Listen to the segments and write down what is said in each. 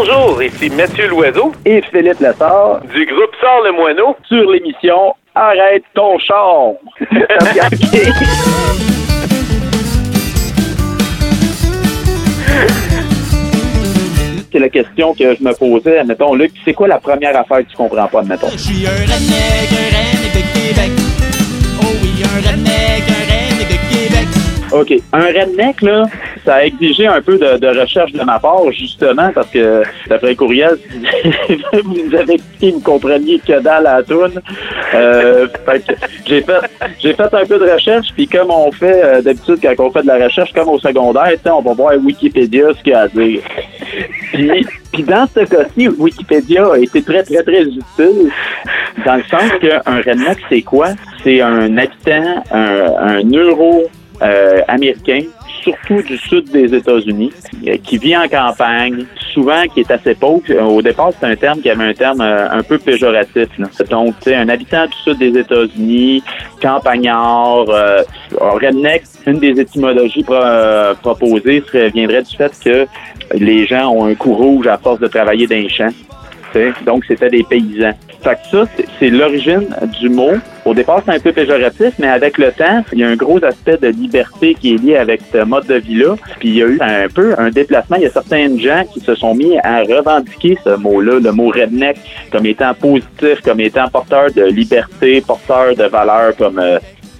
Bonjour, ici Mathieu Loiseau et Philippe Lessard du groupe Sort le Moineau sur l'émission Arrête ton char. c'est la question que je me posais. Admettons, Luc, c'est quoi la première affaire que tu comprends pas, admettons? Je suis un redneck, un redneck de Québec. Oh oui, un redneck. OK. Un redneck, là, ça a exigé un peu de, de recherche de ma part, justement, parce que d'après courriel, vous nous avez expliqué, vous compreniez que dalle à la toune. Euh, j'ai fait, j'ai fait un peu de recherche, puis comme on fait euh, d'habitude quand on fait de la recherche, comme au secondaire, on va voir Wikipédia ce qu'il y a à dire. Puis, puis dans ce cas-ci, Wikipédia a été très, très, très utile, dans le sens qu'un redneck, c'est quoi? C'est un habitant, un, un euro euh, américain, surtout du sud des États-Unis, euh, qui vit en campagne, souvent qui est assez pauvre. Euh, Au départ, c'est un terme qui avait un terme euh, un peu péjoratif. Là. Donc, tu un habitant du sud des États-Unis, campagnard, euh, redneck, une des étymologies pro- proposées serait, viendrait du fait que les gens ont un cou rouge à force de travailler dans les champs. Donc, c'était des paysans. Fait que ça, c'est- l'origine du mot. Au départ, c'est un peu péjoratif, mais avec le temps, il y a un gros aspect de liberté qui est lié avec ce mode de vie-là. Puis il y a eu un peu un déplacement. Il y a certains gens qui se sont mis à revendiquer ce mot-là, le mot redneck, comme étant positif, comme étant porteur de liberté, porteur de valeurs comme euh,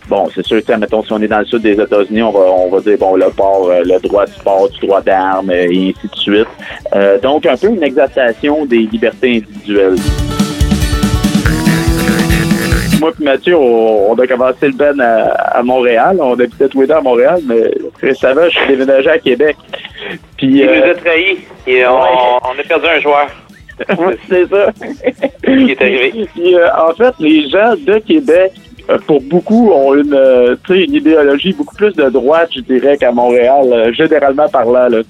Bon, c'est sûr, mettons, si on est dans le sud des États-Unis, on va, on va dire, bon, le port, euh, le droit du port, du droit d'armes, euh, et ainsi de suite. Euh, donc, un peu une exaltation des libertés individuelles. Moi et Mathieu, on, on a commencé le Ben à, à Montréal. On habitait tous les deux à Montréal, mais récemment, je suis déménagé à Québec. Puis, Il euh, nous a trahis et on, Ouais. on a perdu un joueur. c'est ça. qui est arrivé. Puis, euh, en fait, les gens de Québec, euh, pour beaucoup, ont une, euh, une idéologie beaucoup plus de droite, je dirais, qu'à Montréal, euh, généralement parlant, là,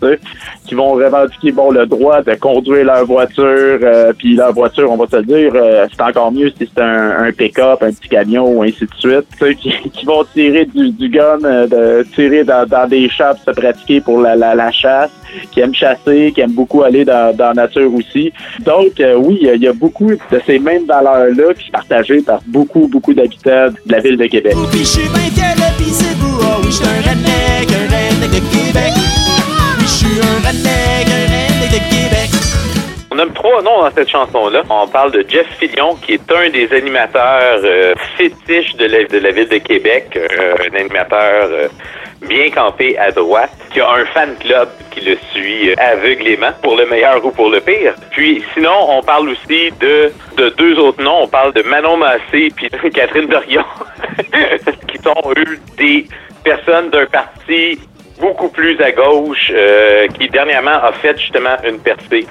qui vont revendiquer, bon, le droit de conduire leur voiture, euh, puis leur voiture, on va se dire, euh, c'est encore mieux si c'est un, un pick-up, un petit camion, ou ainsi de suite, qui, qui vont tirer du, du gun, euh, de tirer dans, dans des pour se pratiquer pour la, la, chasse, qui aiment chasser, qui aiment beaucoup aller dans, la nature aussi. Donc, euh, oui, il y y, a beaucoup de ces mêmes valeurs-là qui sont partagées par beaucoup, beaucoup d'habitants de la ville de Québec. Nomme trois noms dans cette chanson-là. On parle de Jeff Fillion, qui est un des animateurs euh, fétiches de la, ville de Québec, euh, un animateur euh, bien campé à droite, qui a un fan club qui le suit euh, aveuglément, pour le meilleur ou pour le pire. Puis sinon, on parle aussi de, de deux autres noms. On parle de Manon Massé puis Catherine Dorion, qui sont, eux, des personnes d'un parti beaucoup plus à gauche, qui dernièrement a fait justement une percée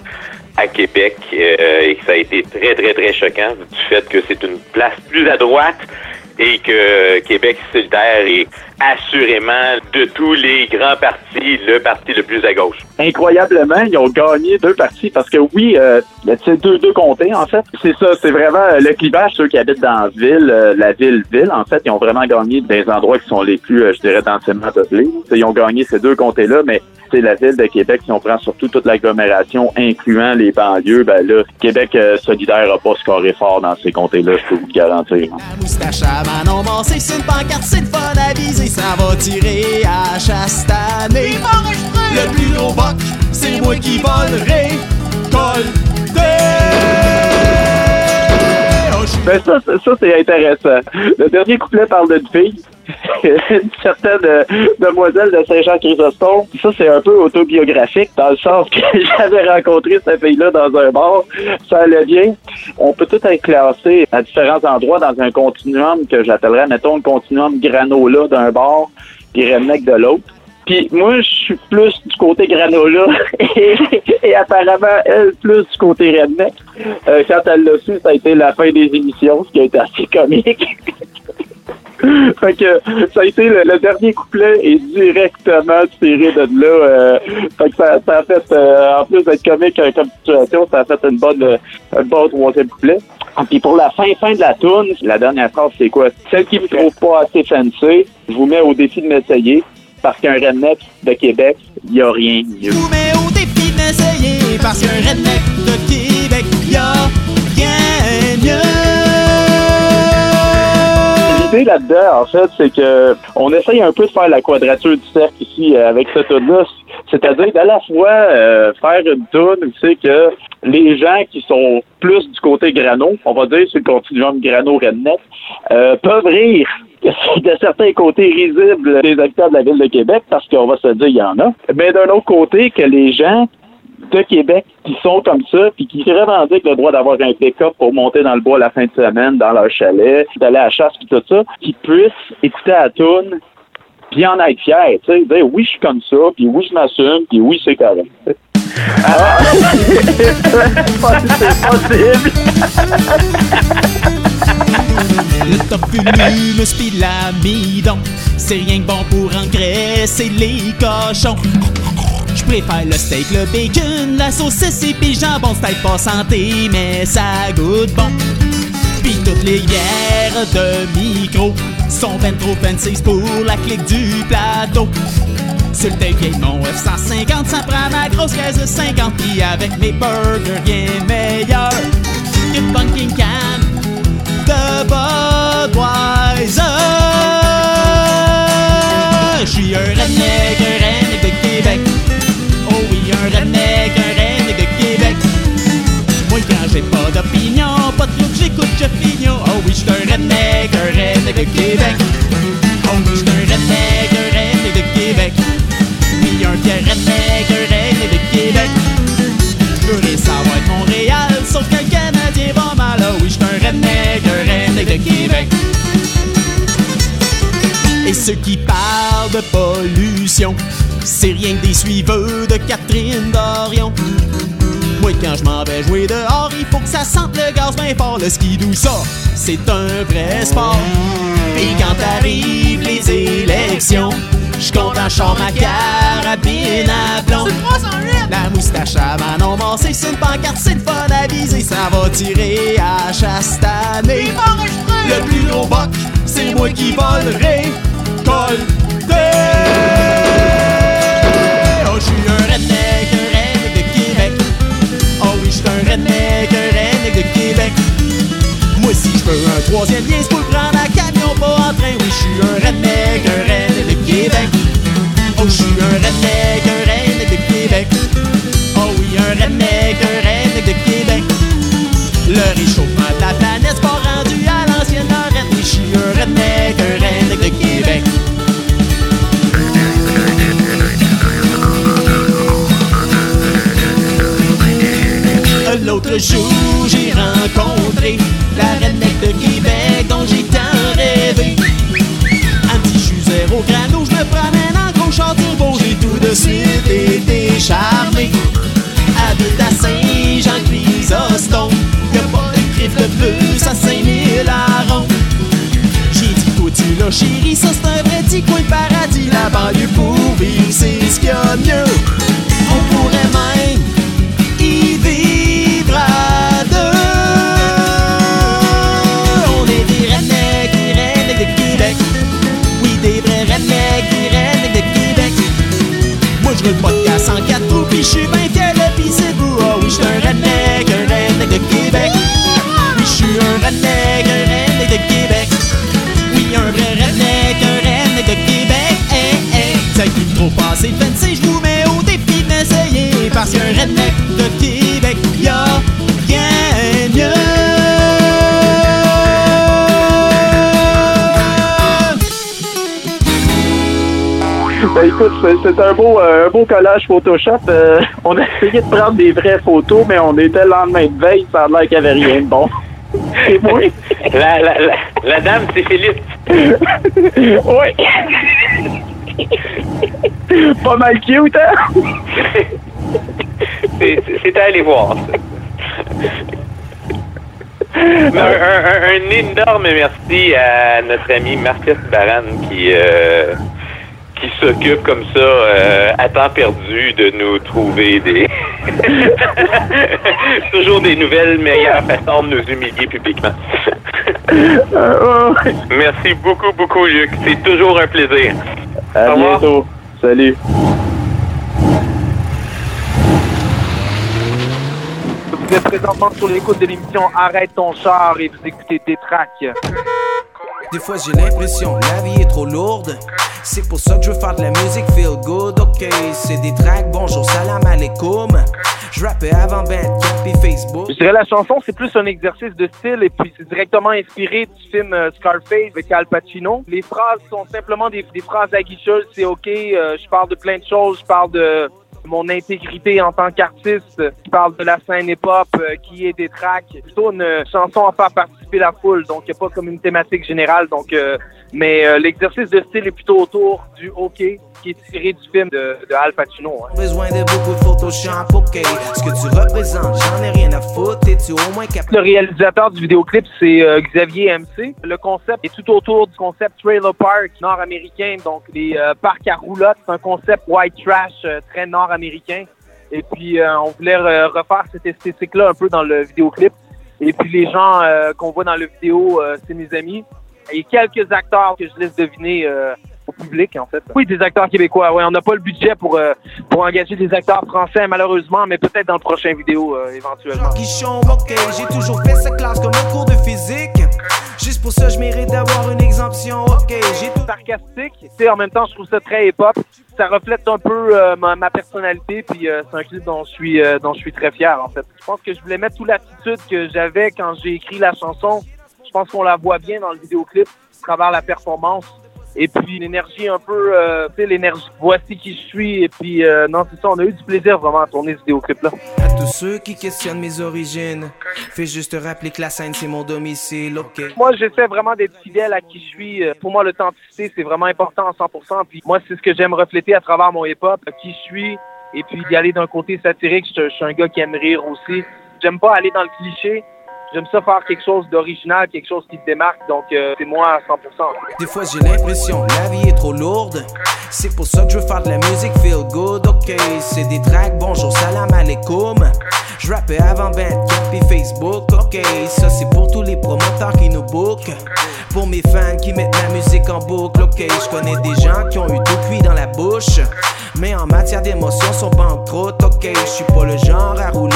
à Québec euh, et que ça a été très, très, très choquant du fait que c'est une place plus à droite et que Québec solidaire est assurément de tous les grands partis le parti le plus à gauche. Incroyablement, ils ont gagné deux parties parce que oui, euh, c'est deux, deux comtés en fait. C'est ça, c'est vraiment le clivage, ceux qui habitent dans la ville, euh, la ville-ville, en fait, ils ont vraiment gagné des endroits qui sont les plus, euh, je dirais, densément peuplés. Ils ont gagné ces deux comtés-là, mais c'est la ville de Québec, si on prend surtout toute l'agglomération, incluant les banlieues, ben là, Québec euh, solidaire n'a pas scoré fort dans ces comtés-là, je peux vous le garantir. La moustache à Manon c'est une pancarte, c'est le fun à viser. Ça va tirer à chastaner. Le plus gros boc, c'est moi qui volerai. Suis Ben ça, ça, ça, c'est intéressant. Le dernier couplet parle d'une fille, une certaine euh, demoiselle de Saint-Jean-Chrysostome. Ça, c'est un peu autobiographique dans le sens que j'avais rencontré cette fille-là dans un bar. Ça allait bien. On peut tout être classé à différents endroits dans un continuum que j'appellerais, mettons, le continuum granola d'un bar puis redneck de l'autre. Puis moi, je suis plus du côté granola et, et apparemment, elle, plus du côté redneck. Euh, quand elle l'a su, ça a été la fin des émissions, ce qui a été assez comique. fait que ça a été le, le dernier couplet est directement tiré de là. euh, fait que ça, ça a fait, euh, en plus d'être comique euh, comme situation, ça a fait une bonne, euh, un bon troisième couplet. Ah, Puis pour la fin, fin de la tourne, la dernière phrase, c'est quoi? Celle qui me trouve pas assez fancy, je vous mets au défi de m'essayer, parce qu'un redneck de Québec, il n'y a rien de mieux. vous mets au défi d'essayer. parce qu'un redneck de Québec, y'a rien mieux. L'idée là-dedans, en fait, c'est que on essaye un peu de faire la quadrature du cercle ici euh, avec cette tune-là. C'est-à-dire d'à la fois euh, faire une tune où c'est que les gens qui sont plus du côté grano, on va dire sur le continuum grano-redneck, euh, peuvent rire de certains côtés risibles des acteurs de la ville de Québec, parce qu'on va se dire, il y en a. Mais d'un autre côté, que les gens de Québec qui sont comme ça, puis qui revendiquent le droit d'avoir un pick-up pour monter dans le bois la fin de semaine, dans leur chalet, d'aller à la chasse, puis tout ça, qui puissent écouter la toune, puis en être fiers, tu sais, dire oui, je suis comme ça, puis oui, je m'assume, puis oui, c'est correct. C'est possible. Le venu, le speed, l'amidon, c'est rien que bon pour engraisser les cochons. Je préfère le steak, le bacon, la saucisse et puis jambon, c'est pas santé, mais ça goûte bon. Puis toutes les bières de micro sont ben trop fancy pour la clique du plateau. Sur le vieille mon F-150, ça prend ma grosse caisse de 50 Puis avec mes burgers, rien meilleur que Pumpkin Can de Budweiser. J'suis un redneck, un redneck de Québec. Oh oui, un redneck, un redneck de Québec. Moi, quand j'ai pas d'opinion, pas de look, j'écoute Jeff. Oh oui, j'suis un redneck, un redneck de Québec. Et ceux qui parlent de pollution, c'est rien que des suiveux de Catherine Dorion. Moi, quand je m'en vais jouer dehors, il faut que ça sente le gaz bien fort. Le ski doux, ça, c'est un vrai sport. Et quand arrivent les élections, je content, je ma carabine à plomb. La moustache à Manon Massé, c'est une pancarte, c'est le fun à viser. Ça va tirer à chastaner. Le plus gros boc, c'est moi qui volerai. Oh, je suis un redneck, un redneck de Québec. Oh oui, je suis un redneck, un redneck de Québec. Moi, si je veux un troisième lien, pour prendre à camion, pas en train. Oui, je suis un redneck, un redneck de Québec. Oh, je suis un un redneck L'autre jour, j'ai rencontré la redneck de Québec dont j'ai tant rêvé. Un petit chuser au grano, je me promène en gros char turbo, j'ai tout de suite été charmé. Habite à Saint-Jean-Chrysostome, y'a pas de crif de plus à Saint-Mille à ronde. J'ai dit toi tu l'as chérie, ça c'est un vrai petit coin de paradis La banlieue pour vivre, c'est ce qu'il y a de mieux Me trop passé fancy, je vous mets au défi d'essayer. Parce qu'un redneck de Québec, y'a rien mieux. Ben, écoute, c'est- c'est un beau, euh, un beau collage Photoshop. Euh, on a essayé de prendre des vraies photos, mais on était le lendemain de veille, ça a l'air qu'il n'y avait rien de bon. C'est moi? La, la, la, la dame, c'est Philippe. oui. Pas mal cute, hein? C'est à aller voir. Un, un- énorme merci à notre ami Marcus Baran qui euh, qui s'occupe comme ça euh, à temps perdu de nous trouver des toujours des nouvelles meilleures façons de nous humilier publiquement. Ouais. merci beaucoup beaucoup Luc, c'est toujours un plaisir. À bientôt. Salut. Vous êtes présentement sur l'écoute de l'émission Arrête ton char et vous écoutez des tracks. Des fois j'ai l'impression la vie est trop lourde. C'est pour ça que je veux faire de la musique feel good. Ok, c'est des tracks, bonjour, salam alaikum. Je rappais avant Bandcamp et Facebook. Je dirais la chanson, c'est plus un exercice de style et puis c'est directement inspiré du film euh, Scarface avec Al Pacino. Les phrases sont simplement des, des phrases aguicheuses, c'est ok. euh, je parle de plein de choses, je parle de mon intégrité en tant qu'artiste, je parle de la scène hip-hop euh, qui est des tracks. Plutôt une chanson à faire participer la foule, donc il pas comme une thématique générale. Donc, euh, mais euh, l'exercice de style est plutôt autour du ok qui est tiré du film de, de Al Pacino. hein. Besoin de beaucoup de Photoshop, ok. Ce que tu représentes, j'en ai rien à foutre. Es-tu au moins capable? Le réalisateur du vidéoclip, c'est euh, Xavier MC. Le concept est tout autour du concept trailer park nord-américain, donc les euh, parcs à roulottes. C'est un concept white trash euh, très nord-américain. Et puis, euh, on voulait re- refaire cette esthétique-là un peu dans le vidéoclip. Et puis, les gens euh, qu'on voit dans le vidéo, euh, c'est mes amis. Et quelques acteurs que je laisse deviner euh, au public, en fait. Oui, des acteurs québécois. Oui, on n'a pas le budget pour, euh, pour engager des acteurs français, malheureusement, mais peut-être dans le prochain vidéo, euh, éventuellement. Jean Guichon, ok. J'ai toujours fait cette classe comme un cours de physique. Juste pour ça, je mérite d'avoir une exemption, ok. J'ai tout. sarcastique. Tu sais, en même temps, je trouve ça très hip-hop. Ça reflète un peu euh, ma, ma personnalité, puis euh, c'est un clip dont je suis euh, dont je suis très fier, en fait. Je pense que je voulais mettre toute l'attitude que j'avais quand j'ai écrit la chanson. Je pense qu'on la voit bien dans le vidéoclip, à travers la performance. Et puis l'énergie un peu, euh, tu sais, l'énergie, voici qui je suis. Et puis, euh, non, c'est ça, on a eu du plaisir vraiment à tourner ce vidéoclip-là. À tous ceux qui questionnent mes origines, fais juste te rappeler que la scène c'est mon domicile, ok? Moi, j'essaie vraiment d'être fidèle à qui je suis. Euh, Pour moi, l'authenticité, c'est vraiment important à 100%. Puis moi, c'est ce que j'aime refléter à travers mon hip-hop, qui je suis. Et puis d'y aller d'un côté satirique, je, je suis un gars qui aime rire aussi. J'aime pas aller dans le cliché. J'aime ça faire quelque chose d'original, quelque chose qui te démarque. Donc, euh, c'est moi à 100%. Des fois j'ai l'impression la vie est trop lourde. C'est pour ça que je veux faire de la musique feel good, ok. C'est des tracks, bonjour, salam alaikum. Je rappais avant Bandcamp et Facebook, ok. Ça c'est pour tous les promoteurs qui nous bookent. Pour mes fans qui mettent la musique en boucle, ok. Je connais des gens qui ont eu tout cuit dans la bouche. Mais en matière d'émotion, sont pas en trop, ok. Je suis pas le genre à rouler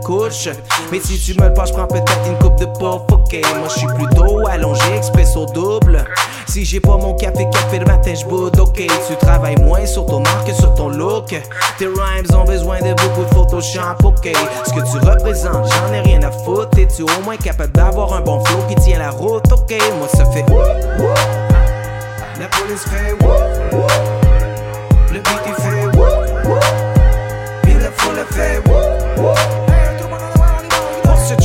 couche. Mais si tu me le passes, je prends peut-être une coupe de pop, ok. Moi je suis plutôt allongé, express au double. Si j'ai pas mon café, café le matin, je ok. Tu travailles moins sur ton art que sur ton look. Tes rhymes ont besoin de beaucoup de Photoshop, ok. Ce que tu représentes, j'en ai rien à foutre. Es-tu au moins capable d'avoir un bon flow qui tient la route, ok. Moi ça fait. La police fait. Le beat fait. Fait.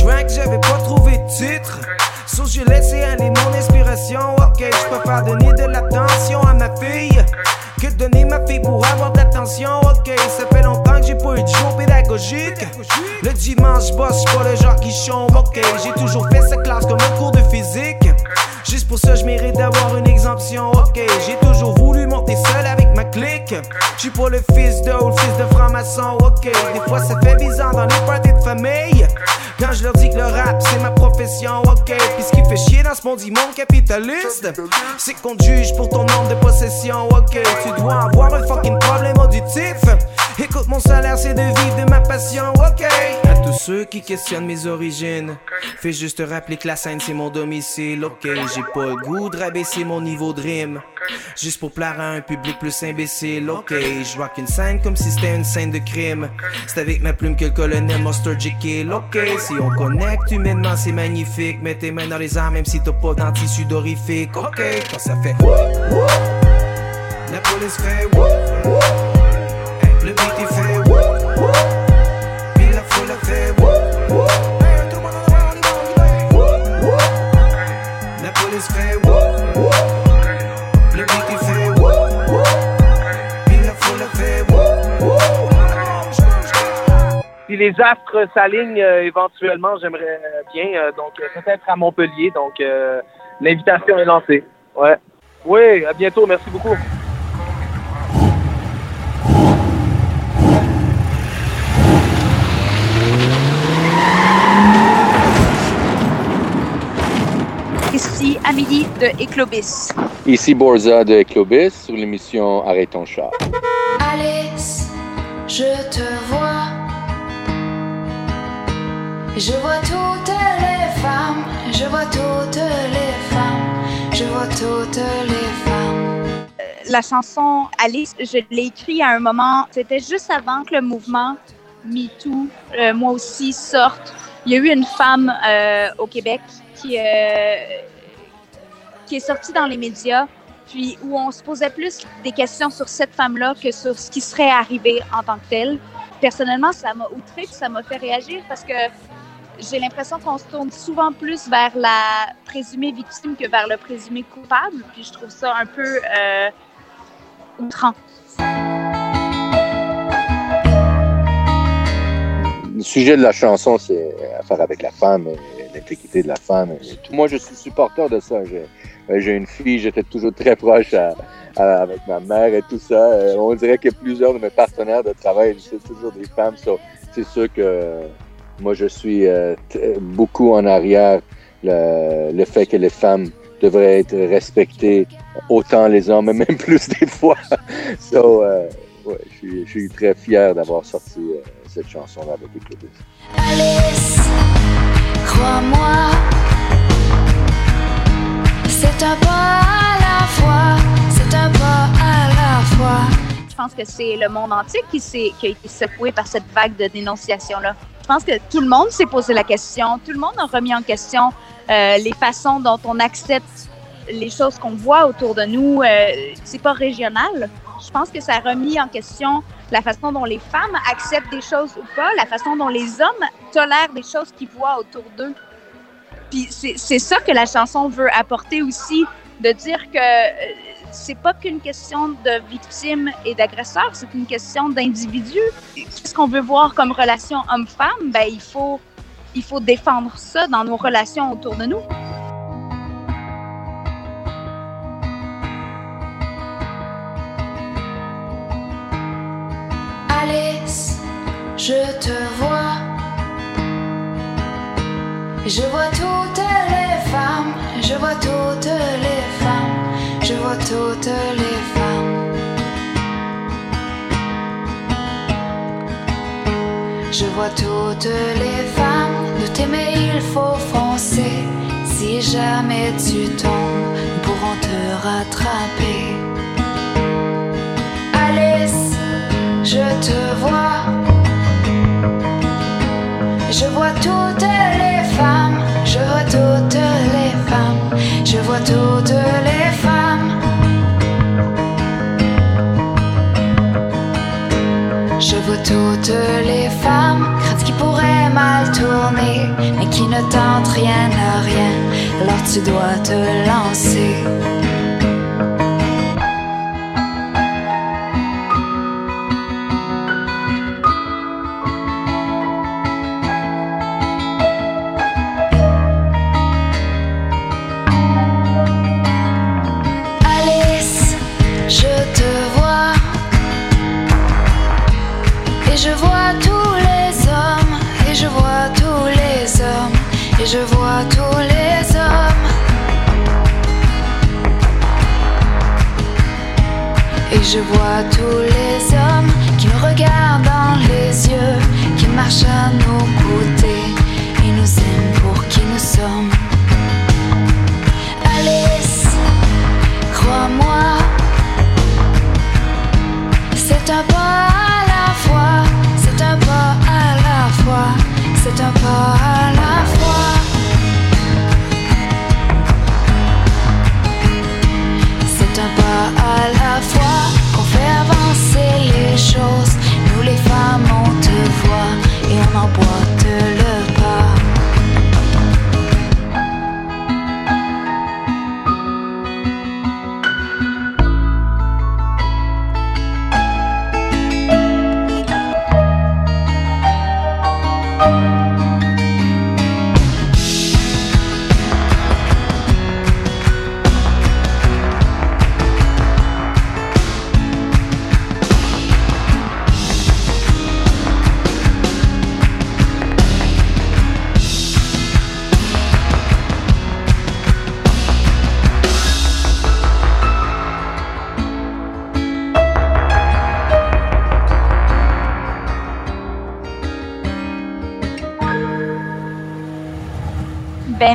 Track, j'avais pas trouvé de titre. So j'ai laissé aller mon inspiration. Ok, je préfère donner de l'attention à ma fille que donner ma fille pour avoir de l'attention. Ok, ça fait longtemps que j'ai pas eu de jour pédagogique. Le dimanche, bosse, j'suis pas le genre qui chombe. Ok, j'ai toujours fait cette classe comme un cours de physique. Juste pour ça, je mérite d'avoir une exemption. Ok, j'ai toujours voulu monter seul avec ma clique. J'suis pas le fils de ou le fils de franc-maçon. Ok, des fois ça fait bizarre dans les parties de famille. Quand je leur dis que le rap c'est ma profession, ok. Puis ce qui fait chier dans ce monde monde capitaliste, c'est qu'on te juge pour ton nombre de possessions, ok. Tu dois avoir un fucking problème auditif. Écoute, mon salaire c'est de vivre de ma passion, ok. À tous ceux qui questionnent mes origines, fais juste te rappeler que la scène c'est mon domicile, ok. J'ai pas le goût de rabaisser mon niveau de rime. Juste pour plaire à un public plus imbécile, ok. Je vois qu'une scène comme si c'était une scène de crime. C'est avec ma plume que le colonel Mustard Jekyll, ok. Si on connecte humainement, c'est magnifique. Mets tes mains dans les armes, même si t'as pas d'un tissu dorifique, ok. Quand ça fait. La police fait. Les astres s'alignent euh, éventuellement, j'aimerais bien. euh, donc, euh, peut-être à Montpellier. Donc, euh, l'invitation est lancée. Ouais. Oui, à bientôt. Merci beaucoup. Ici midi de Eclobis. Ici Borza de Clobis sur l'émission Arrête ton char. Alice, je te vois Je vois toutes les femmes, je vois toutes les femmes, je vois toutes les femmes. La chanson Alice, je l'ai écrite à un moment, c'était juste avant que le mouvement MeToo, euh, moi aussi, sorte. Il y a eu une femme euh, au Québec qui, euh, qui est sortie dans les médias, puis où on se posait plus des questions sur cette femme-là que sur ce qui serait arrivé en tant que tel. Personnellement, ça m'a outré, puis ça m'a fait réagir parce que j'ai l'impression qu'on se tourne souvent plus vers la présumée victime que vers le présumé coupable. Puis je trouve ça un peu euh, outrant. Le sujet de la chanson, c'est affaire avec la femme, l'intégrité de la femme. Moi, je suis supporter de ça. J'ai euh, une fille, j'étais toujours très proche à- à- avec ma mère et tout ça. Euh, On dirait que plusieurs de mes partenaires de travail, c'est toujours des femmes. C'est sûr que moi, je suis euh, beaucoup en arrière le, le fait que les femmes devraient être respectées autant les hommes, et même plus des fois. so, euh, ouais, je, suis, je suis très fier d'avoir sorti euh, cette chanson-là avec Eclipse. Alice, crois-moi, c'est un pas à la fois, c'est un pas à la fois. Je pense que c'est le monde entier qui, s'est- qui a été secoué par cette vague de dénonciation-là. Je pense que tout le monde s'est posé la question, tout le monde a remis en question euh, les façons dont on accepte les choses qu'on voit autour de nous. Euh, c'est pas régional. Je pense que ça a remis en question la façon dont les femmes acceptent des choses ou pas, la façon dont les hommes tolèrent des choses qu'ils voient autour d'eux. Puis c'est ça que la chanson veut apporter aussi, de dire que euh, c'est pas qu'une question de victime et d'agresseur, c'est une question d'individu. Qu'est-ce qu'on veut voir comme relation homme-femme? Ben, il faut, il faut défendre ça dans nos relations autour de nous. Alice, je te vois. Je vois toutes les femmes, je vois toutes les je vois toutes les femmes. Je vois toutes les femmes, de t'aimer il faut foncer. Si jamais tu tombes, nous pourrons te rattraper. Alice, je te vois. Je vois toutes les femmes, je vois toutes les femmes, je vois toutes les femmes. Tu dois te lancer.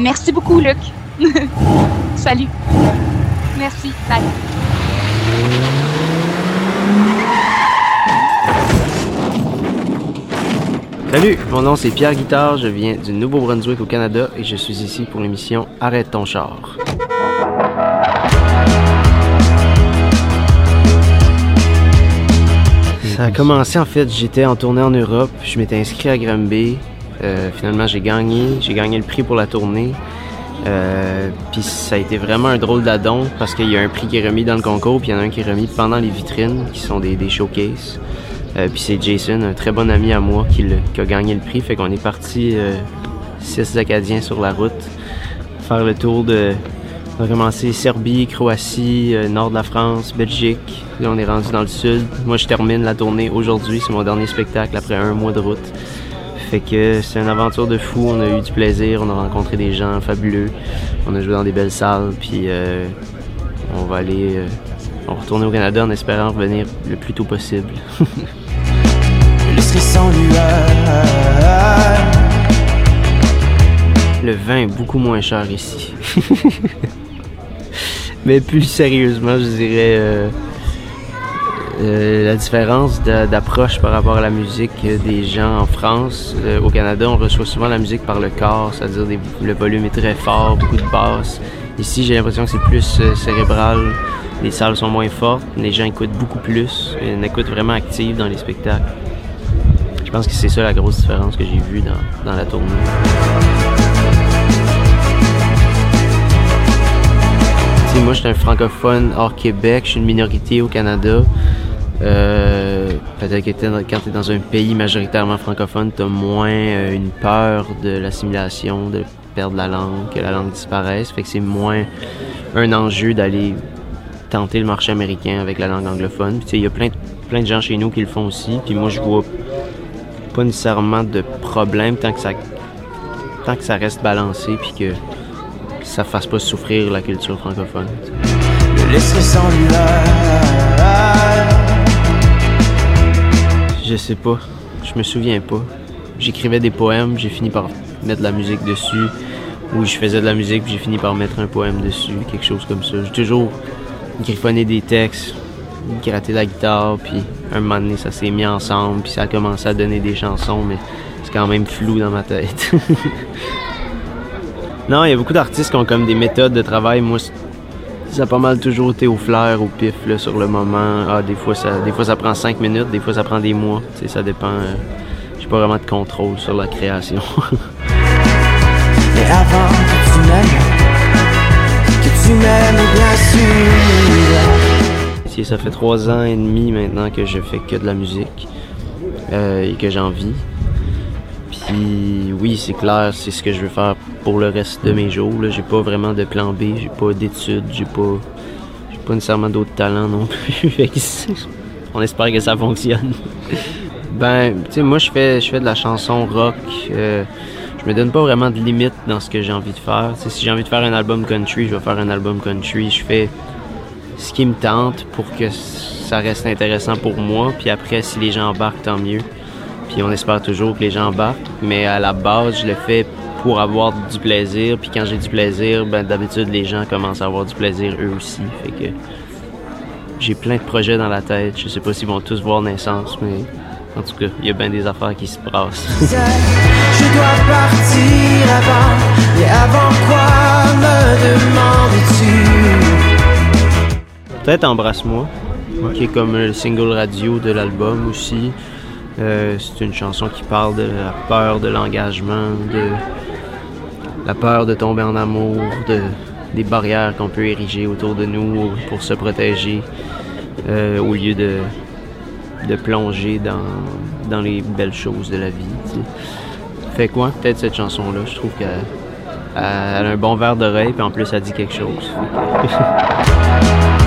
Ben, merci beaucoup, Luc. Salut. Merci. Bye. Salut, mon nom c'est Pierre Guitard, je viens du Nouveau-Brunswick au Canada et je suis ici pour l'émission Arrête ton char. Ça a commencé en fait, j'étais en tournée en Europe, je m'étais inscrit à Granby. Euh, finalement j'ai gagné, j'ai gagné le prix pour la tournée. Euh, puis ça a été vraiment un drôle d'adon parce qu'il y a un prix qui est remis dans le concours, puis il y en a un qui est remis pendant les vitrines, qui sont des, showcases. Euh, puis c'est Jason, un très bon ami à moi, qui, a gagné le prix. Fait qu'on est parti six Acadiens sur la route, faire le tour de. On a commencé Serbie, Croatie, nord de la France, Belgique. Là, on est rendu dans le sud. Moi, je termine la tournée aujourd'hui. C'est mon dernier spectacle après un mois de route. Fait que c'est une aventure de fou. On a eu du plaisir. On a rencontré des gens fabuleux. On a joué dans des belles salles. Puis euh, on va aller. euh, on va retourner au Canada en espérant revenir le plus tôt possible. Le vin est beaucoup moins cher ici. Mais plus sérieusement, je dirais euh, euh, la différence d'a- d'approche par rapport à la musique des gens en France. Euh, au Canada, on reçoit souvent la musique par le corps, c'est-à-dire le volume est très fort, beaucoup de basses. Ici, j'ai l'impression que c'est plus euh, cérébral. Les salles sont moins fortes, les gens écoutent beaucoup plus, une écoute vraiment active dans les spectacles. Je pense que c'est ça la grosse différence que j'ai vue dans, dans la tournée. Moi, je suis un francophone hors Québec, je suis une minorité au Canada. Euh, Peut-être que quand tu es dans un pays majoritairement francophone, tu as moins euh, une peur de l'assimilation, de perdre la langue, que la langue disparaisse. Fait que c'est moins un enjeu d'aller tenter le marché américain avec la langue anglophone. Puis, il y a plein de, gens chez nous qui le font aussi. Puis moi, je vois pas nécessairement de problème tant que ça, reste balancé puis que ça fasse pas souffrir la culture francophone. Je laisserai sans. Je sais pas. Je me souviens pas. J'écrivais des poèmes, j'ai fini par mettre de la musique dessus. Ou je faisais de la musique, j'ai fini par mettre un poème dessus, quelque chose comme ça. J'ai toujours griffonné des textes, gratté la guitare, puis un moment donné, ça s'est mis ensemble, puis ça a commencé à donner des chansons, mais c'est quand même flou dans ma tête. non, il y a beaucoup d'artistes qui ont comme des méthodes de travail. Moi, ça a pas mal toujours été au flair, au pif, là, sur le moment. Ah, des fois, ça, des fois, ça prend cinq minutes, des fois, ça prend des mois. Ça dépend. euh, J'ai pas vraiment de contrôle sur la création. Mais avant que tu m'aimes, que tu m'aimes bien sûr. Si ça fait trois ans et demi maintenant que je fais que de la musique euh, et que j'en vis. Oui, c'est clair, c'est ce que je veux faire pour le reste de mes jours. J'ai pas vraiment de plan B, j'ai pas d'études, j'ai pas, pas nécessairement d'autres talents non plus. On espère que ça fonctionne. ben, tu sais, moi je fais, je fais de la chanson rock. euh, je me donne pas vraiment de limite dans ce que j'ai envie de faire. Si j'ai envie de faire un album country, je vais faire un album country. Je fais ce qui me tente pour que ça reste intéressant pour moi. Puis après, si les gens embarquent, tant mieux. Puis on espère toujours que les gens embarquent. Mais à la base, je le fais pour avoir du plaisir. Puis quand j'ai du plaisir, ben d'habitude, les gens commencent à avoir du plaisir eux aussi. Fait que j'ai plein de projets dans la tête. Je sais pas s'ils vont tous voir naissance, mais en tout cas, il y a bien des affaires qui se passent. Je dois partir avant, et avant quoi me demandes-tu? Peut-être Embrasse-moi, qui est comme le single radio de l'album aussi. Euh, c'est une chanson qui parle de la peur de l'engagement, de la peur de tomber en amour, de, des barrières qu'on peut ériger autour de nous pour se protéger euh, au lieu de, de plonger dans, dans les belles choses de la vie. Fait quoi? Peut-être cette chanson-là, je trouve qu'elle elle a un bon verre d'oreille, puis en plus, elle dit quelque chose.